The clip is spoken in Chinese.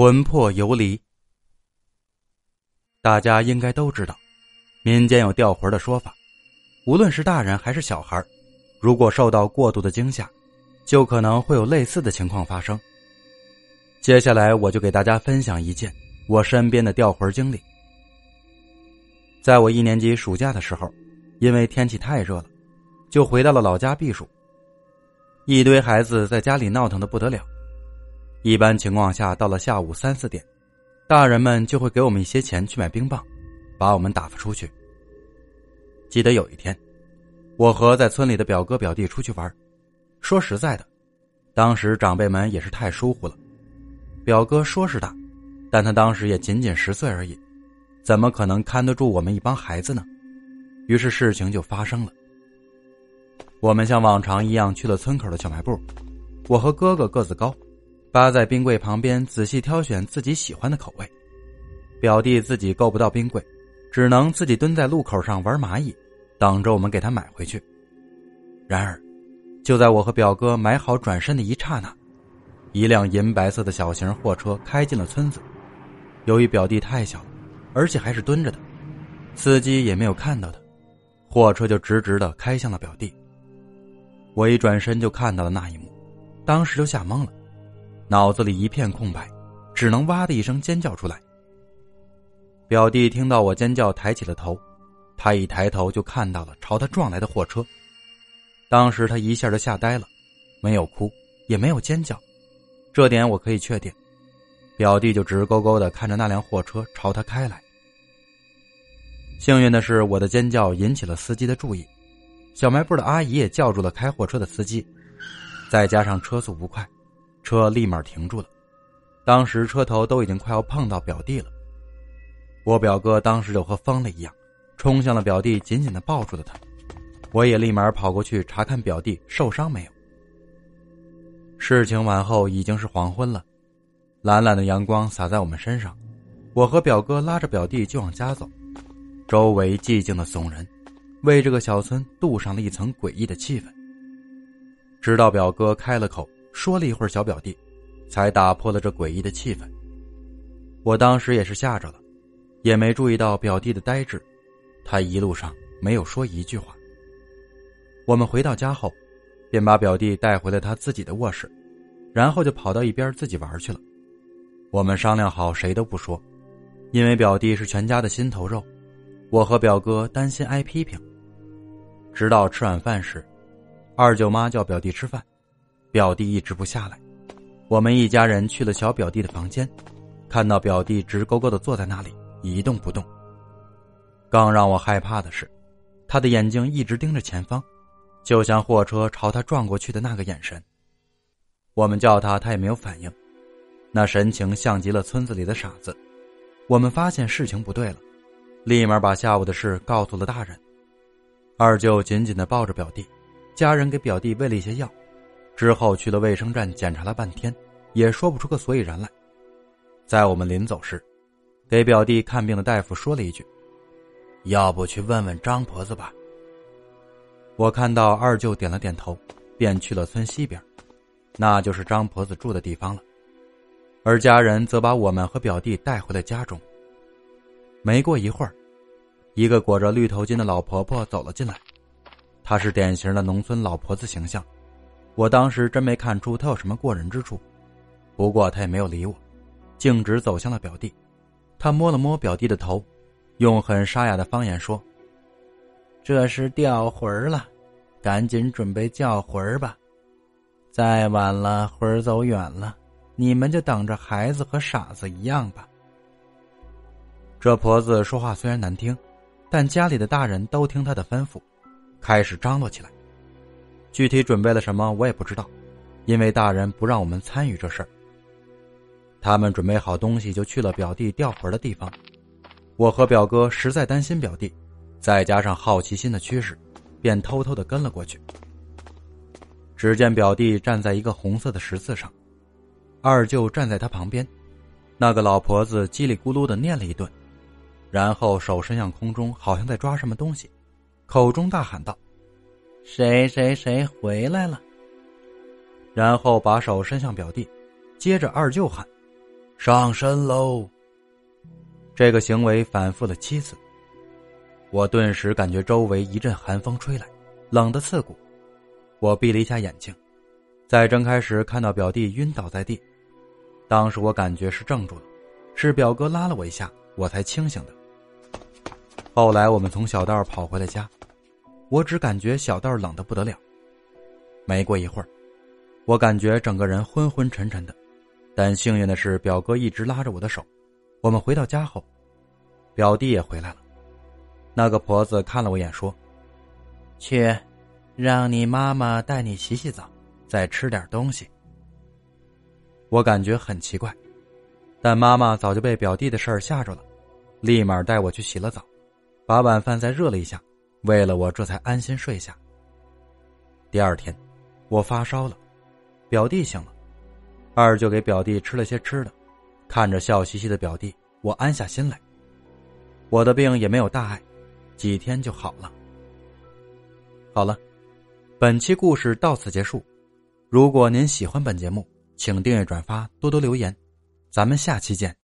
魂魄游离。大家应该都知道，民间有吊魂的说法。无论是大人还是小孩，如果受到过度的惊吓，就可能会有类似的情况发生。接下来，我就给大家分享一件我身边的吊魂经历。在我一年级暑假的时候，因为天气太热了，就回到了老家避暑。一堆孩子在家里闹腾的不得了。一般情况下，到了下午三四点，大人们就会给我们一些钱去买冰棒，把我们打发出去。记得有一天，我和在村里的表哥表弟出去玩。说实在的，当时长辈们也是太疏忽了。表哥说是大，但他当时也仅仅十岁而已，怎么可能看得住我们一帮孩子呢？于是事情就发生了。我们像往常一样去了村口的小卖部，我和哥哥个子高。扒在冰柜旁边，仔细挑选自己喜欢的口味。表弟自己够不到冰柜，只能自己蹲在路口上玩蚂蚁，等着我们给他买回去。然而，就在我和表哥买好转身的一刹那，一辆银白色的小型货车开进了村子。由于表弟太小，而且还是蹲着的，司机也没有看到他，货车就直直的开向了表弟。我一转身就看到了那一幕，当时就吓懵了。脑子里一片空白，只能哇的一声尖叫出来。表弟听到我尖叫，抬起了头，他一抬头就看到了朝他撞来的货车。当时他一下就吓呆了，没有哭，也没有尖叫，这点我可以确定。表弟就直勾勾的看着那辆货车朝他开来。幸运的是，我的尖叫引起了司机的注意，小卖部的阿姨也叫住了开货车的司机，再加上车速不快。车立马停住了，当时车头都已经快要碰到表弟了。我表哥当时就和疯了一样，冲向了表弟，紧紧的抱住了他。我也立马跑过去查看表弟受伤没有。事情完后已经是黄昏了，懒懒的阳光洒在我们身上，我和表哥拉着表弟就往家走，周围寂静的悚人，为这个小村镀上了一层诡异的气氛。直到表哥开了口。说了一会儿，小表弟才打破了这诡异的气氛。我当时也是吓着了，也没注意到表弟的呆滞，他一路上没有说一句话。我们回到家后，便把表弟带回了他自己的卧室，然后就跑到一边自己玩去了。我们商量好，谁都不说，因为表弟是全家的心头肉，我和表哥担心挨批评。直到吃晚饭时，二舅妈叫表弟吃饭。表弟一直不下来，我们一家人去了小表弟的房间，看到表弟直勾勾的坐在那里一动不动。更让我害怕的是，他的眼睛一直盯着前方，就像货车朝他撞过去的那个眼神。我们叫他，他也没有反应，那神情像极了村子里的傻子。我们发现事情不对了，立马把下午的事告诉了大人。二舅紧紧的抱着表弟，家人给表弟喂了一些药。之后去了卫生站检查了半天，也说不出个所以然来。在我们临走时，给表弟看病的大夫说了一句：“要不去问问张婆子吧。”我看到二舅点了点头，便去了村西边，那就是张婆子住的地方了。而家人则把我们和表弟带回了家中。没过一会儿，一个裹着绿头巾的老婆婆走了进来，她是典型的农村老婆子形象。我当时真没看出他有什么过人之处，不过他也没有理我，径直走向了表弟。他摸了摸表弟的头，用很沙哑的方言说：“这是掉魂儿了，赶紧准备叫魂儿吧。再晚了，魂儿走远了，你们就等着孩子和傻子一样吧。”这婆子说话虽然难听，但家里的大人都听她的吩咐，开始张罗起来。具体准备了什么我也不知道，因为大人不让我们参与这事儿。他们准备好东西就去了表弟吊魂的地方。我和表哥实在担心表弟，再加上好奇心的驱使，便偷偷的跟了过去。只见表弟站在一个红色的十字上，二舅站在他旁边，那个老婆子叽里咕噜的念了一顿，然后手伸向空中，好像在抓什么东西，口中大喊道。谁谁谁回来了？然后把手伸向表弟，接着二舅喊：“上身喽！这个行为反复了七次，我顿时感觉周围一阵寒风吹来，冷得刺骨。我闭了一下眼睛，再睁开时看到表弟晕倒在地。当时我感觉是怔住了，是表哥拉了我一下，我才清醒的。后来我们从小道跑回了家，我只感觉小道冷的不得了。没过一会儿，我感觉整个人昏昏沉沉的，但幸运的是表哥一直拉着我的手。我们回到家后，表弟也回来了。那个婆子看了我一眼，说：“去。”让你妈妈带你洗洗澡，再吃点东西。我感觉很奇怪，但妈妈早就被表弟的事儿吓着了，立马带我去洗了澡，把晚饭再热了一下，为了我，这才安心睡下。第二天，我发烧了，表弟醒了，二舅给表弟吃了些吃的，看着笑嘻嘻的表弟，我安下心来。我的病也没有大碍，几天就好了。好了。本期故事到此结束。如果您喜欢本节目，请订阅、转发、多多留言。咱们下期见。